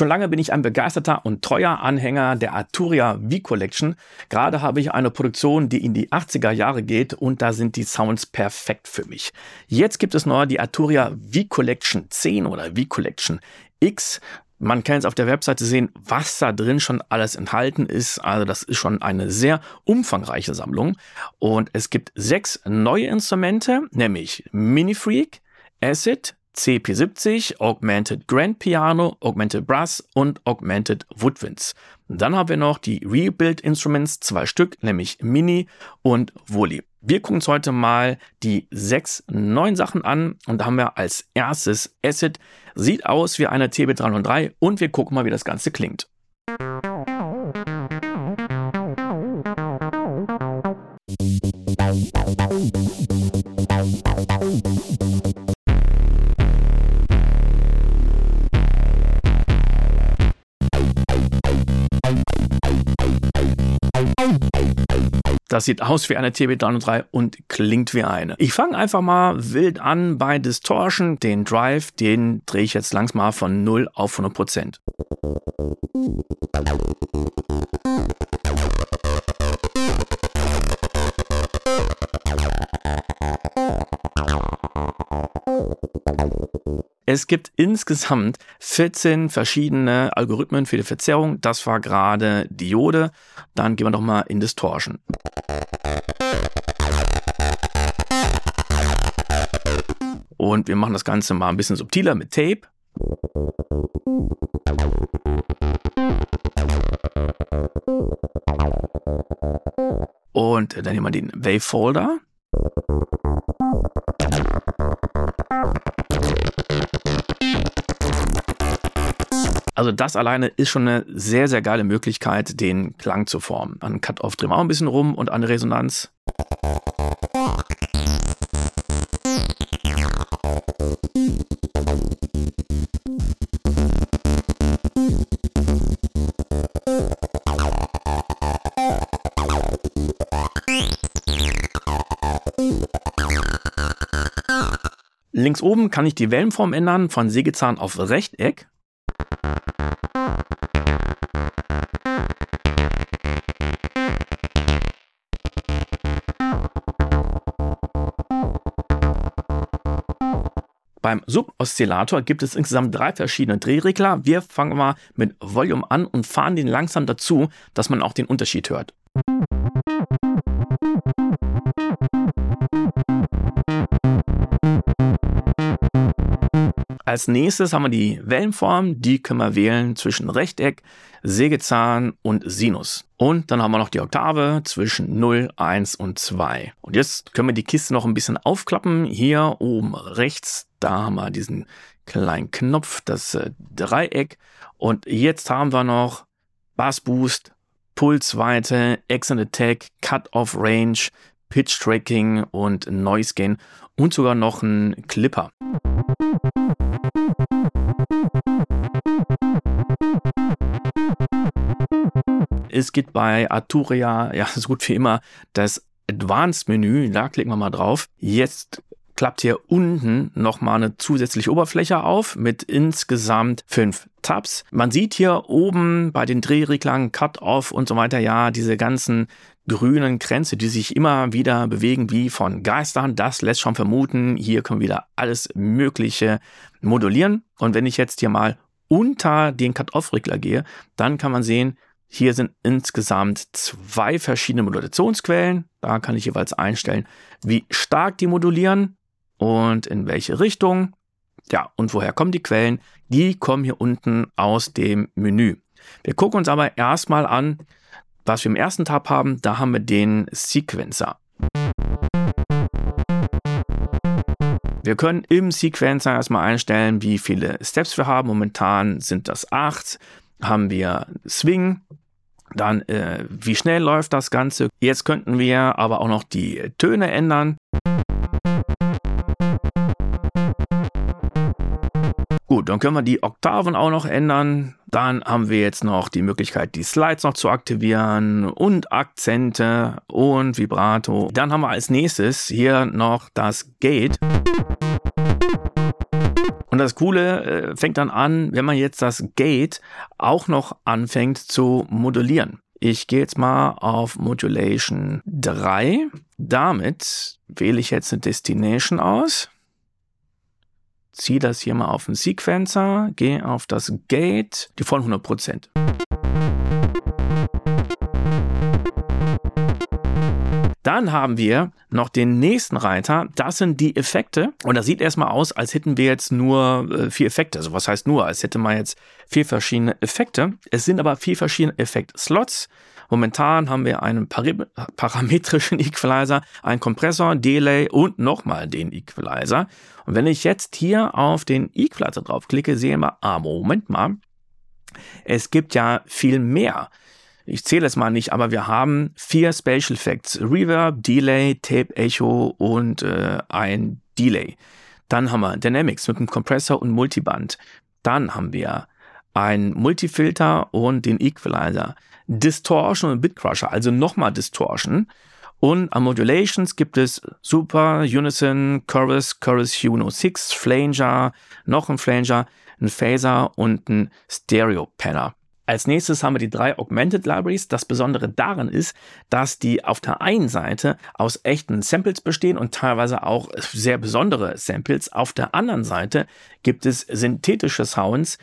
Schon lange bin ich ein begeisterter und treuer Anhänger der Arturia V-Collection. Gerade habe ich eine Produktion, die in die 80er Jahre geht und da sind die Sounds perfekt für mich. Jetzt gibt es neu die Arturia V-Collection 10 oder V-Collection X. Man kann jetzt auf der Webseite sehen, was da drin schon alles enthalten ist. Also das ist schon eine sehr umfangreiche Sammlung. Und es gibt sechs neue Instrumente, nämlich Mini Freak, Acid, CP70, Augmented Grand Piano, Augmented Brass und Augmented Woodwinds. Dann haben wir noch die Rebuild Instruments, zwei Stück, nämlich Mini und Woolly. Wir gucken uns heute mal die sechs neuen Sachen an und da haben wir als erstes Acid. Sieht aus wie eine TB303 und wir gucken mal, wie das Ganze klingt. Das sieht aus wie eine TB303 und klingt wie eine. Ich fange einfach mal wild an bei Distortion. Den Drive, den drehe ich jetzt langsam mal von 0 auf 100 Prozent. Es gibt insgesamt 14 verschiedene Algorithmen für die Verzerrung. Das war gerade Diode. Dann gehen wir doch mal in Distortion. Und wir machen das Ganze mal ein bisschen subtiler mit Tape. Und dann nehmen wir den Wavefolder. Also das alleine ist schon eine sehr, sehr geile Möglichkeit, den Klang zu formen. An Cut-Off drehen wir auch ein bisschen rum und an Resonanz. Links oben kann ich die Wellenform ändern von Sägezahn auf Rechteck. Beim Suboszillator gibt es insgesamt drei verschiedene Drehregler. Wir fangen mal mit Volume an und fahren den langsam dazu, dass man auch den Unterschied hört. Als nächstes haben wir die Wellenform, die können wir wählen zwischen Rechteck, Sägezahn und Sinus. Und dann haben wir noch die Oktave zwischen 0, 1 und 2. Und jetzt können wir die Kiste noch ein bisschen aufklappen. Hier oben rechts, da haben wir diesen kleinen Knopf, das äh, Dreieck. Und jetzt haben wir noch Bass Boost, Pulsweite, Extend Attack, Cut-Off Range, Pitch Tracking und Noise Gain und sogar noch ein Clipper. Es gibt bei Arturia, ja, so gut wie immer, das Advanced-Menü. Da klicken wir mal drauf. Jetzt klappt hier unten nochmal eine zusätzliche Oberfläche auf mit insgesamt fünf Tabs. Man sieht hier oben bei den Drehreglern, Cut-Off und so weiter, ja, diese ganzen grünen Kränze, die sich immer wieder bewegen wie von Geistern. Das lässt schon vermuten, hier können wir wieder alles Mögliche modulieren. Und wenn ich jetzt hier mal unter den Cut-Off-Regler gehe, dann kann man sehen, hier sind insgesamt zwei verschiedene Modulationsquellen. Da kann ich jeweils einstellen, wie stark die modulieren und in welche Richtung. Ja, und woher kommen die Quellen? Die kommen hier unten aus dem Menü. Wir gucken uns aber erstmal an, was wir im ersten Tab haben. Da haben wir den Sequencer. Wir können im Sequencer erstmal einstellen, wie viele Steps wir haben. Momentan sind das acht. Haben wir Swing, dann äh, wie schnell läuft das Ganze. Jetzt könnten wir aber auch noch die Töne ändern. Dann können wir die Oktaven auch noch ändern. Dann haben wir jetzt noch die Möglichkeit, die Slides noch zu aktivieren und Akzente und Vibrato. Dann haben wir als nächstes hier noch das Gate. Und das Coole äh, fängt dann an, wenn man jetzt das Gate auch noch anfängt zu modulieren. Ich gehe jetzt mal auf Modulation 3. Damit wähle ich jetzt eine Destination aus. Ziehe das hier mal auf den Sequencer, gehe auf das Gate, die vollen 100%. Dann haben wir noch den nächsten Reiter. Das sind die Effekte. Und das sieht erstmal aus, als hätten wir jetzt nur äh, vier Effekte. Also was heißt nur? Als hätte man jetzt vier verschiedene Effekte. Es sind aber vier verschiedene Effekt-Slots. Momentan haben wir einen parametrischen Equalizer, einen Kompressor, Delay und nochmal den Equalizer. Und wenn ich jetzt hier auf den Equalizer draufklicke, sehen wir, ah, Moment mal, es gibt ja viel mehr ich zähle es mal nicht, aber wir haben vier Spatial Effects. Reverb, Delay, Tape Echo und äh, ein Delay. Dann haben wir Dynamics mit dem Kompressor und Multiband. Dann haben wir ein Multifilter und den Equalizer. Distortion und Bitcrusher, also nochmal Distortion. Und an Modulations gibt es Super, Unison, Chorus, Chorus Uno 6, Flanger, noch ein Flanger, ein Phaser und ein Stereo Panner. Als nächstes haben wir die drei Augmented Libraries. Das Besondere daran ist, dass die auf der einen Seite aus echten Samples bestehen und teilweise auch sehr besondere Samples. Auf der anderen Seite gibt es synthetische Sounds,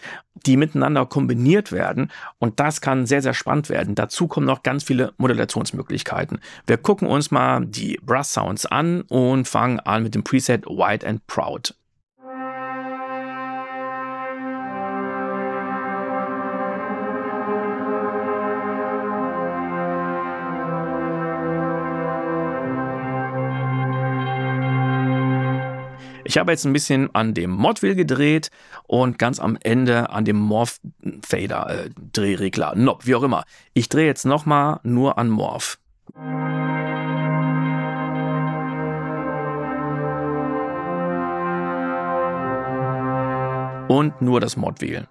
die miteinander kombiniert werden und das kann sehr, sehr spannend werden. Dazu kommen noch ganz viele Modulationsmöglichkeiten. Wir gucken uns mal die Brass Sounds an und fangen an mit dem Preset White and Proud. Ich habe jetzt ein bisschen an dem Modwheel gedreht und ganz am Ende an dem Morph Fader äh, Drehregler, Knob, wie auch immer. Ich drehe jetzt nochmal nur an Morph. Und nur das Modwheel.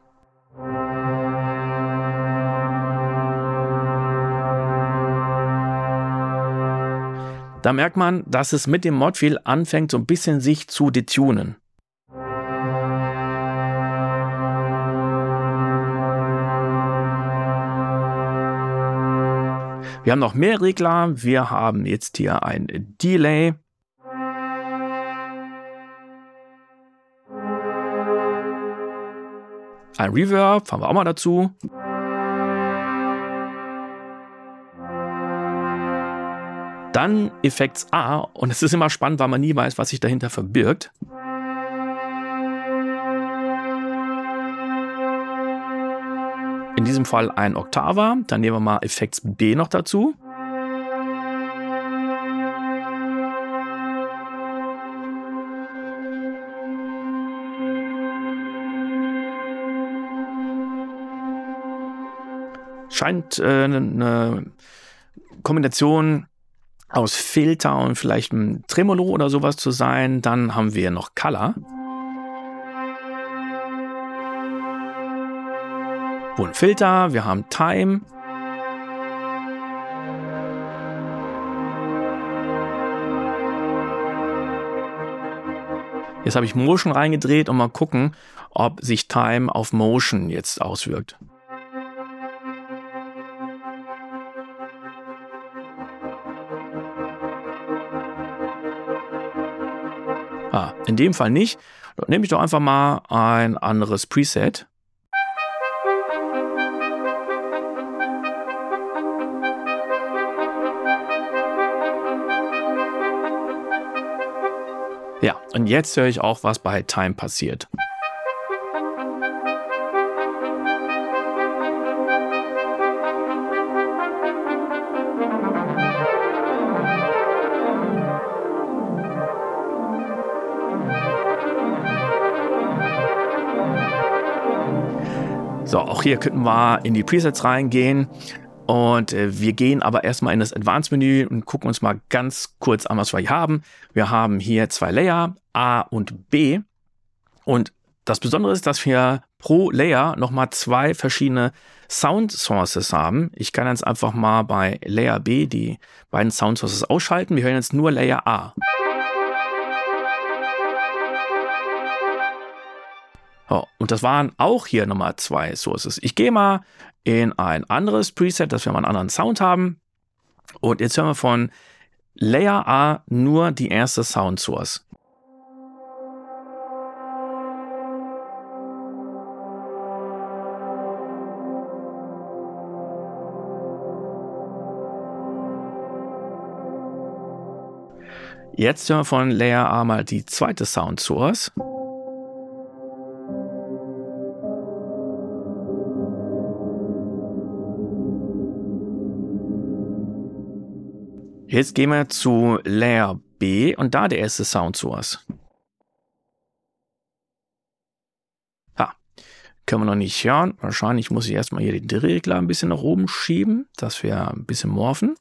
Da merkt man, dass es mit dem Modwheel anfängt, so ein bisschen sich zu detunen. Wir haben noch mehr Regler. Wir haben jetzt hier ein Delay. Ein Reverb, fahren wir auch mal dazu. Dann Effekts A und es ist immer spannend, weil man nie weiß, was sich dahinter verbirgt. In diesem Fall ein Oktaver. Dann nehmen wir mal Effekts B noch dazu. Scheint äh, eine Kombination aus Filter und vielleicht ein Tremolo oder sowas zu sein. Dann haben wir noch Color. Und Filter, wir haben Time. Jetzt habe ich Motion reingedreht und mal gucken, ob sich Time auf Motion jetzt auswirkt. Ah, in dem Fall nicht. Dann nehme ich doch einfach mal ein anderes Preset. Ja, und jetzt höre ich auch, was bei Time passiert. Hier könnten wir in die Presets reingehen. Und äh, wir gehen aber erstmal in das Advanced-Menü und gucken uns mal ganz kurz an, was wir hier haben. Wir haben hier zwei Layer, A und B. Und das Besondere ist, dass wir pro Layer nochmal zwei verschiedene Sound Sources haben. Ich kann jetzt einfach mal bei Layer B die beiden Sound Sources ausschalten. Wir hören jetzt nur Layer A. Oh, und das waren auch hier nochmal zwei Sources. Ich gehe mal in ein anderes Preset, dass wir mal einen anderen Sound haben. Und jetzt hören wir von Layer A nur die erste Sound Source. Jetzt hören wir von Layer A mal die zweite Sound Source. Jetzt gehen wir zu Layer B und da der erste Sound Source. Ha, können wir noch nicht hören. Wahrscheinlich muss ich erstmal hier den Drehregler ein bisschen nach oben schieben, dass wir ein bisschen morphen.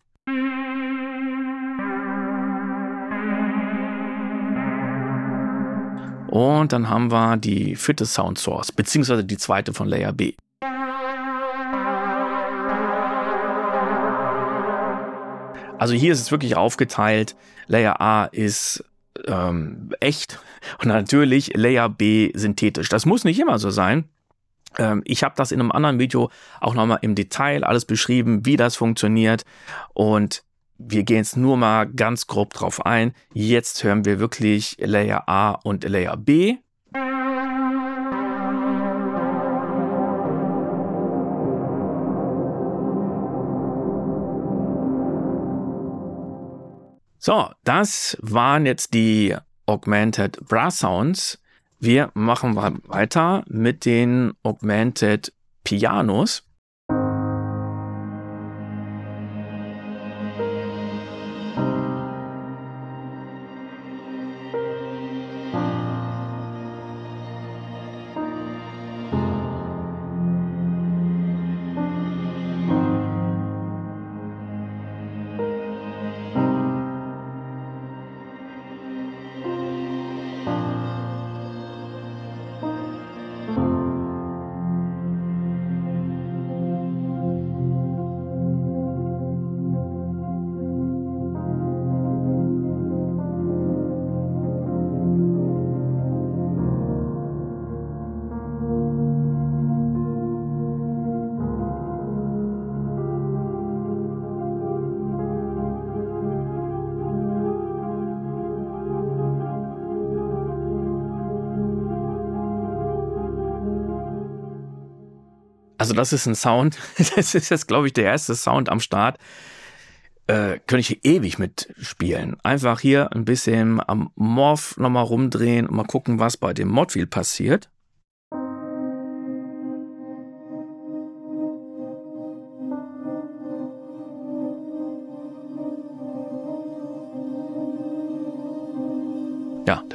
Und dann haben wir die vierte Sound Source, beziehungsweise die zweite von Layer B. Also hier ist es wirklich aufgeteilt. Layer A ist ähm, echt und natürlich Layer B synthetisch. Das muss nicht immer so sein. Ähm, ich habe das in einem anderen Video auch nochmal im Detail alles beschrieben, wie das funktioniert. Und wir gehen jetzt nur mal ganz grob drauf ein. Jetzt hören wir wirklich Layer A und Layer B. So, das waren jetzt die Augmented Brass Sounds. Wir machen weiter mit den Augmented Pianos. Also das ist ein Sound, das ist jetzt, glaube ich, der erste Sound am Start. Äh, könnte ich ewig mitspielen. Einfach hier ein bisschen am Morph nochmal rumdrehen und mal gucken, was bei dem Modfield passiert.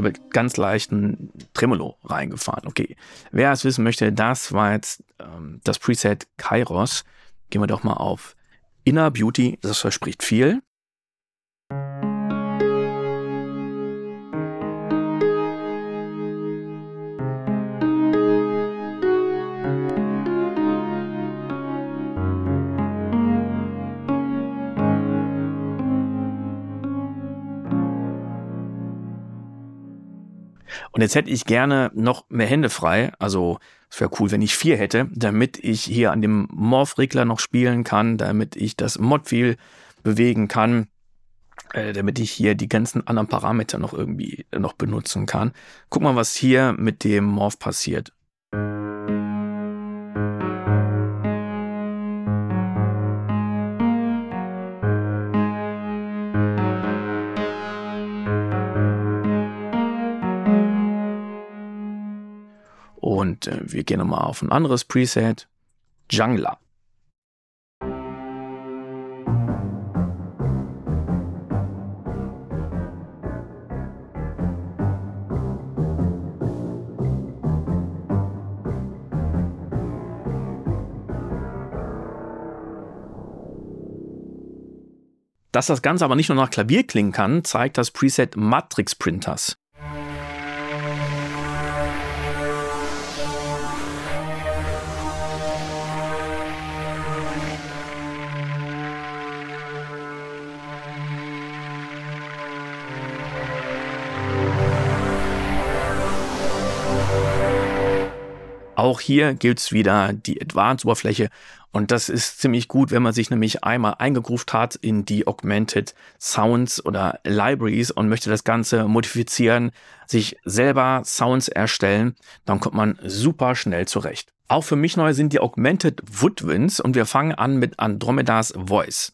Wird ganz leicht ein Tremolo reingefahren. Okay, wer es wissen möchte, das war jetzt ähm, das Preset Kairos. Gehen wir doch mal auf Inner Beauty, das verspricht viel. Und jetzt hätte ich gerne noch mehr Hände frei. Also es wäre cool, wenn ich vier hätte, damit ich hier an dem Morph-Regler noch spielen kann, damit ich das Mod-Wheel bewegen kann, äh, damit ich hier die ganzen anderen Parameter noch irgendwie noch benutzen kann. Guck mal, was hier mit dem Morph passiert. Und äh, wir gehen nochmal auf ein anderes Preset. Jungler. Dass das Ganze aber nicht nur nach Klavier klingen kann, zeigt das Preset Matrix Printers. Auch hier gibt's wieder die Advanced-Oberfläche und das ist ziemlich gut, wenn man sich nämlich einmal eingegruft hat in die Augmented Sounds oder Libraries und möchte das Ganze modifizieren, sich selber Sounds erstellen, dann kommt man super schnell zurecht. Auch für mich neu sind die Augmented Woodwinds und wir fangen an mit Andromedas Voice.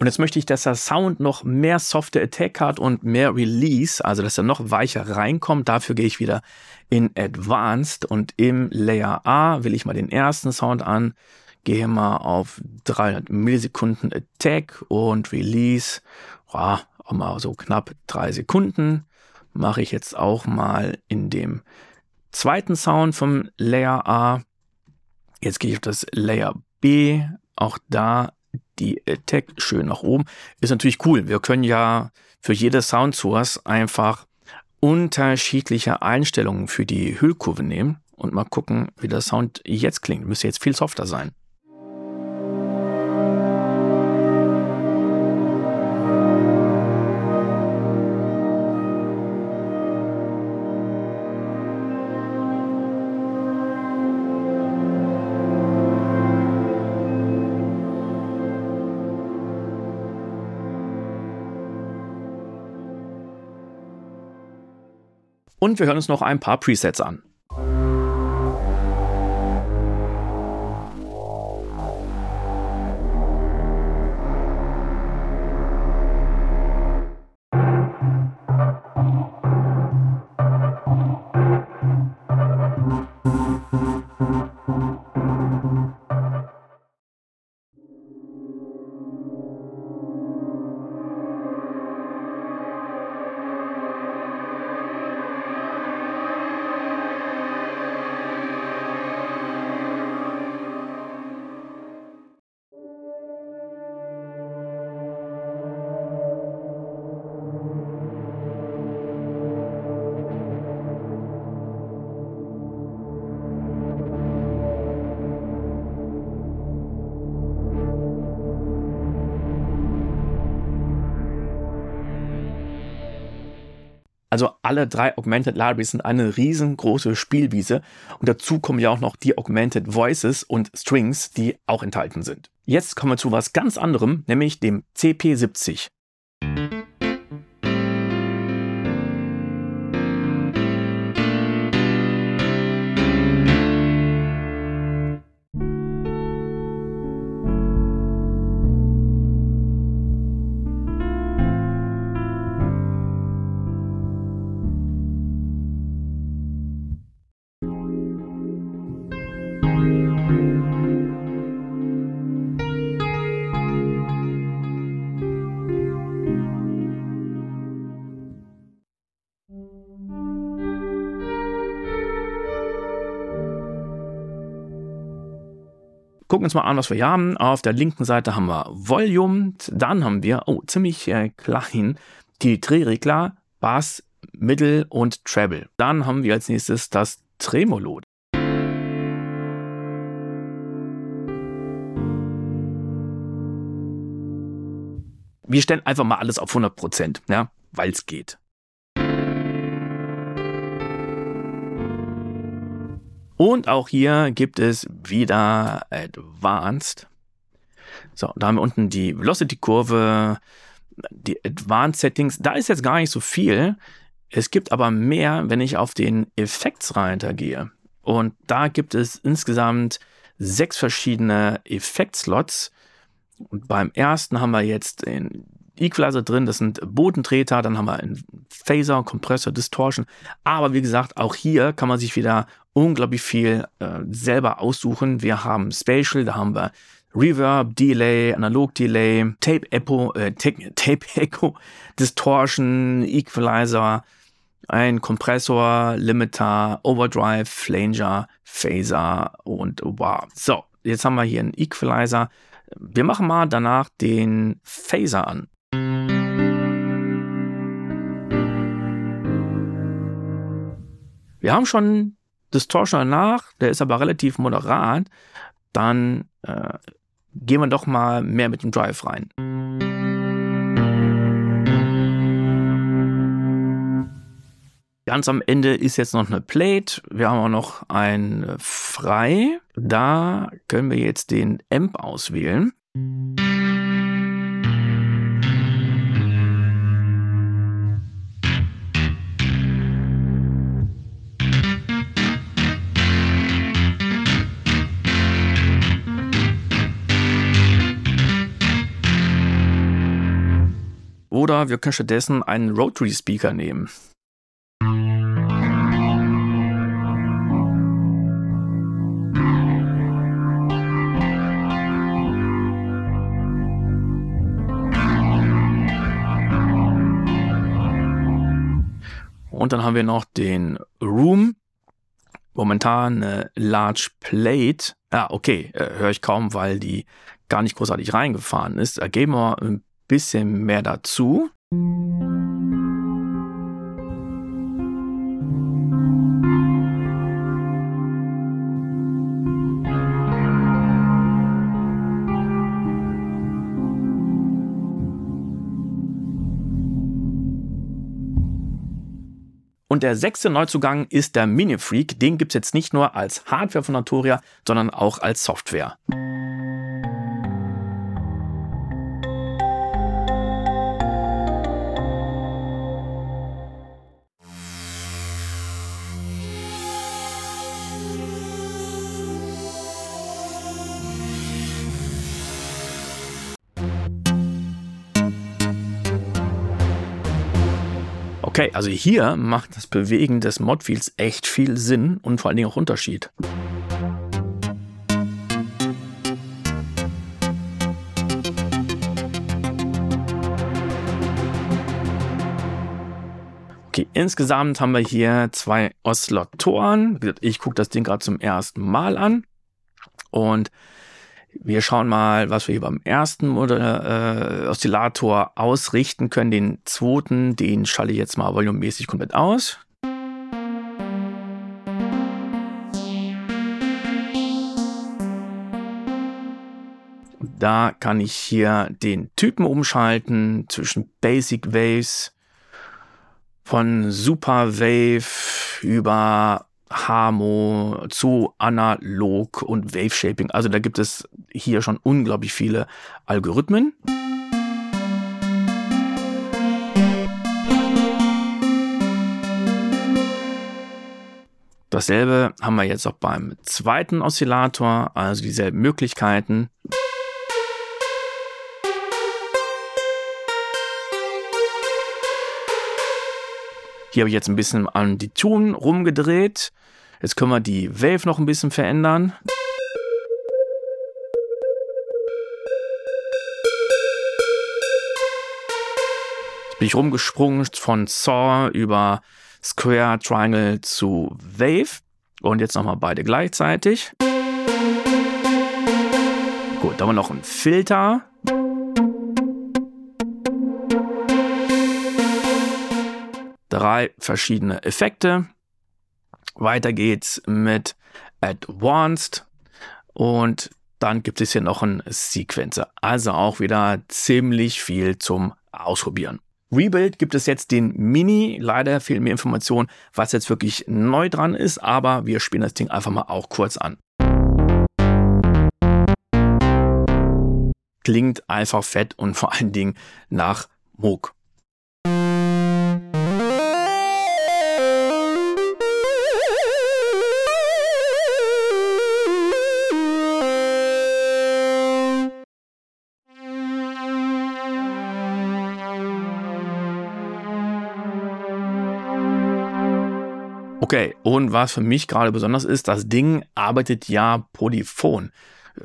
Und jetzt möchte ich, dass der Sound noch mehr Software Attack hat und mehr Release, also dass er noch weicher reinkommt. Dafür gehe ich wieder in Advanced und im Layer A will ich mal den ersten Sound an. Gehe mal auf 300 Millisekunden Attack und Release. Ja, auch mal so knapp drei Sekunden. Mache ich jetzt auch mal in dem zweiten Sound vom Layer A. Jetzt gehe ich auf das Layer B. Auch da die Attack schön nach oben. Ist natürlich cool. Wir können ja für jede Sound Source einfach unterschiedliche Einstellungen für die Hüllkurve nehmen und mal gucken, wie der Sound jetzt klingt. Müsste jetzt viel softer sein. Und wir hören uns noch ein paar Presets an. Also alle drei Augmented Libraries sind eine riesengroße Spielwiese und dazu kommen ja auch noch die Augmented Voices und Strings, die auch enthalten sind. Jetzt kommen wir zu was ganz anderem, nämlich dem CP70. Gucken uns mal an, was wir hier haben. Auf der linken Seite haben wir Volume. Dann haben wir, oh, ziemlich äh, klein, die Drehregler, Bass, Mittel und Treble. Dann haben wir als nächstes das Tremolo. Wir stellen einfach mal alles auf 100%, ja, weil es geht. Und auch hier gibt es wieder Advanced. So, da haben wir unten die Velocity-Kurve, die Advanced Settings. Da ist jetzt gar nicht so viel. Es gibt aber mehr, wenn ich auf den Effektsreiter gehe. Und da gibt es insgesamt sechs verschiedene Effektslots. Und beim ersten haben wir jetzt den Equalizer drin, das sind Bodentreter, dann haben wir einen Phaser, Kompressor, Distortion. Aber wie gesagt, auch hier kann man sich wieder unglaublich viel äh, selber aussuchen. Wir haben Spatial, da haben wir Reverb, Delay, Analog Delay, Tape Echo, äh, Tape Echo, Distortion, Equalizer, ein Kompressor, Limiter, Overdrive, Flanger, Phaser und wow. So, jetzt haben wir hier einen Equalizer. Wir machen mal danach den Phaser an. Wir haben schon Distortion danach, der ist aber relativ moderat. Dann äh, gehen wir doch mal mehr mit dem Drive rein. Ganz am Ende ist jetzt noch eine Plate. Wir haben auch noch ein Frei. Da können wir jetzt den Amp auswählen. Oder wir können stattdessen einen Rotary Speaker nehmen. Und dann haben wir noch den Room. Momentan eine Large Plate. Ja, okay, äh, höre ich kaum, weil die gar nicht großartig reingefahren ist. Da geben wir ein bisschen mehr dazu. Und der sechste Neuzugang ist der Minifreak. Den gibt es jetzt nicht nur als Hardware von Naturia, sondern auch als Software. Okay, also hier macht das Bewegen des Modfields echt viel Sinn und vor allen Dingen auch Unterschied. Okay, insgesamt haben wir hier zwei Oszillatoren. Ich gucke das Ding gerade zum ersten Mal an. Und wir schauen mal, was wir hier beim ersten Modell, äh, Oszillator ausrichten können. Den zweiten, den schalte ich jetzt mal volumemäßig komplett aus. Da kann ich hier den Typen umschalten zwischen Basic Waves von Super Wave über Harmo zu Analog und Wave Shaping. Also da gibt es hier schon unglaublich viele Algorithmen. Dasselbe haben wir jetzt auch beim zweiten Oszillator, also dieselben Möglichkeiten. Hier habe ich jetzt ein bisschen an die Tune rumgedreht. Jetzt können wir die Wave noch ein bisschen verändern. Jetzt bin ich rumgesprungen von Saw über Square, Triangle zu Wave. Und jetzt nochmal beide gleichzeitig. Gut, da haben wir noch einen Filter. Drei verschiedene Effekte. Weiter geht's mit Advanced und dann gibt es hier noch einen Sequencer. Also auch wieder ziemlich viel zum Ausprobieren. Rebuild gibt es jetzt den Mini. Leider fehlen mir Informationen, was jetzt wirklich neu dran ist, aber wir spielen das Ding einfach mal auch kurz an. Klingt einfach fett und vor allen Dingen nach Moog. Okay, und was für mich gerade besonders ist, das Ding arbeitet ja polyphon.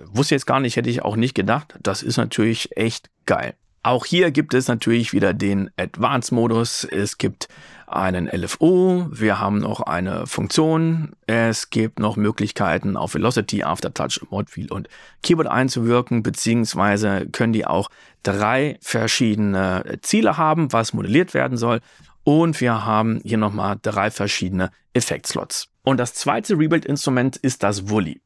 wusste jetzt gar nicht, hätte ich auch nicht gedacht. Das ist natürlich echt geil. Auch hier gibt es natürlich wieder den Advanced-Modus. Es gibt einen LFO, wir haben noch eine Funktion, es gibt noch Möglichkeiten auf Velocity, Aftertouch, Modwheel und Keyboard einzuwirken, beziehungsweise können die auch drei verschiedene Ziele haben, was modelliert werden soll. Und wir haben hier nochmal drei verschiedene Effektslots. Und das zweite Rebuild-Instrument ist das Wully.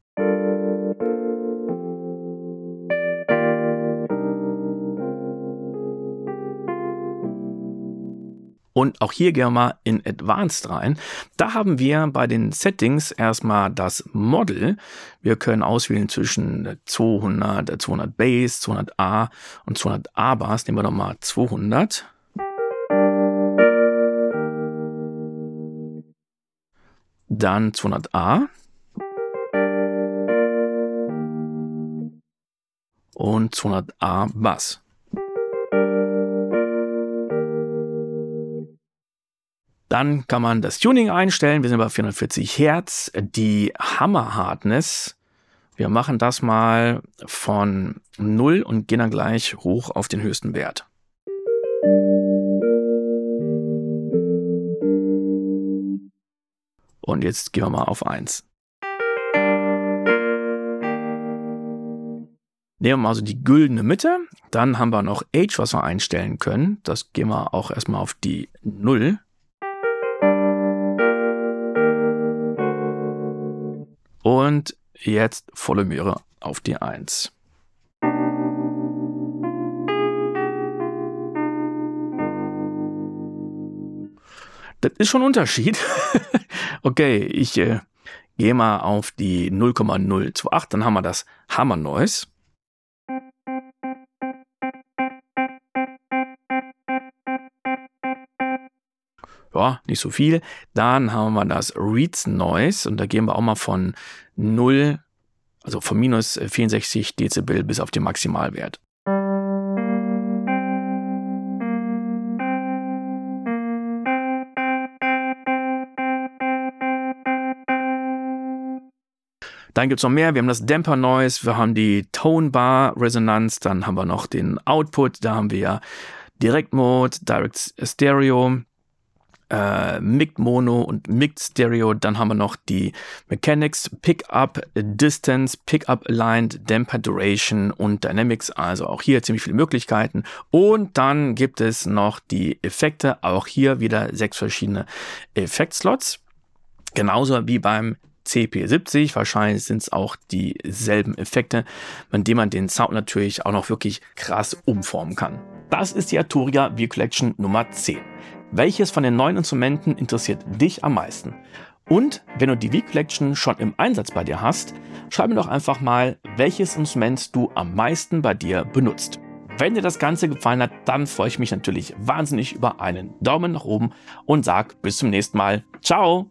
Und auch hier gehen wir mal in Advanced rein. Da haben wir bei den Settings erstmal das Model. Wir können auswählen zwischen 200, 200 Bass, 200 A und 200 A Bass. Nehmen wir doch mal 200. Dann 200a. Und 200a Bass. Dann kann man das Tuning einstellen. Wir sind bei 440 Hertz. Die Hammer Hardness. Wir machen das mal von 0 und gehen dann gleich hoch auf den höchsten Wert. Und jetzt gehen wir mal auf 1. Nehmen wir also die güldene Mitte. Dann haben wir noch Age, was wir einstellen können. Das gehen wir auch erstmal auf die 0. Und jetzt volle Möhre auf die 1. Das ist schon ein Unterschied. okay, ich äh, gehe mal auf die 0,028, dann haben wir das Hammer Noise. Ja, nicht so viel. Dann haben wir das Reads Noise und da gehen wir auch mal von 0, also von minus 64 Dezibel bis auf den Maximalwert. Dann gibt es noch mehr. Wir haben das Damper Noise, wir haben die Tone Bar Resonanz, dann haben wir noch den Output, da haben wir Direct Mode, Direct Stereo, äh, Mixed Mono und Mixed Stereo. Dann haben wir noch die Mechanics, Pickup, Distance, Pickup Aligned, Damper Duration und Dynamics. Also auch hier ziemlich viele Möglichkeiten. Und dann gibt es noch die Effekte. Auch hier wieder sechs verschiedene Effektslots. Genauso wie beim CP70. Wahrscheinlich sind es auch dieselben Effekte, mit denen man den Sound natürlich auch noch wirklich krass umformen kann. Das ist die Arturia V-Collection Nummer 10. Welches von den neuen Instrumenten interessiert dich am meisten? Und wenn du die V-Collection schon im Einsatz bei dir hast, schreib mir doch einfach mal, welches Instrument du am meisten bei dir benutzt. Wenn dir das Ganze gefallen hat, dann freue ich mich natürlich wahnsinnig über einen Daumen nach oben und sag bis zum nächsten Mal. Ciao!